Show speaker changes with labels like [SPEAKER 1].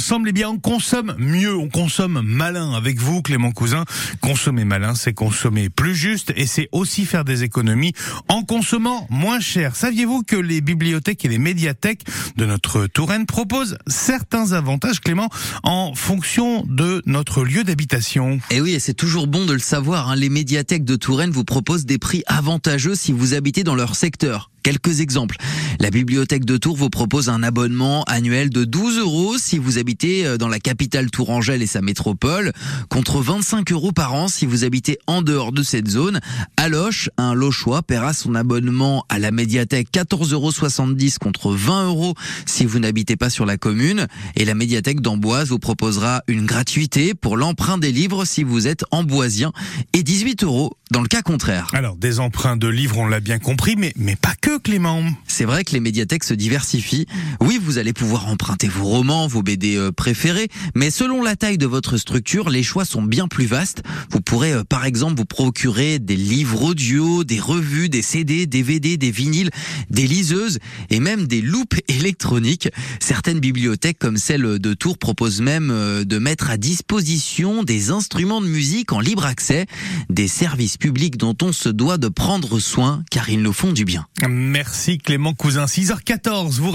[SPEAKER 1] ensemble, eh bien, on consomme mieux, on consomme malin avec vous, Clément Cousin. Consommer malin, c'est consommer plus juste et c'est aussi faire des économies en consommant moins cher. Saviez-vous que les bibliothèques et les médiathèques de notre Touraine proposent certains avantages, Clément, en fonction de notre lieu d'habitation?
[SPEAKER 2] Et eh oui, et c'est toujours bon de le savoir, hein. les médiathèques de Touraine vous proposent des prix avantageux si vous habitez dans leur secteur. Quelques exemples. La bibliothèque de Tours vous propose un abonnement annuel de 12 euros si vous habitez euh, dans la capitale Tourangelle et sa métropole, contre 25 euros par an si vous habitez en dehors de cette zone. À un Lochois paiera son abonnement à la médiathèque 14,70 euros contre 20 euros si vous n'habitez pas sur la commune. Et la médiathèque d'Amboise vous proposera une gratuité pour l'emprunt des livres si vous êtes amboisien et 18 euros dans le cas contraire.
[SPEAKER 1] Alors, des emprunts de livres, on l'a bien compris, mais pas que Clément.
[SPEAKER 2] C'est vrai que les médiathèques se diversifient. Oui, vous allez pouvoir emprunter vos romans, vos BD euh, préférés, mais selon la taille de votre structure, les choix sont bien plus vastes. Vous pourrez euh, par exemple vous procurer des livres audio, des revues, des CD, des DVD, des vinyles, des liseuses et même des loupes électroniques. Certaines bibliothèques comme celle de Tours proposent même euh, de mettre à disposition des instruments de musique en libre accès, des services publics dont on se doit de prendre soin car ils nous font du bien.
[SPEAKER 1] Merci Clément Cousin. 6h14. Vous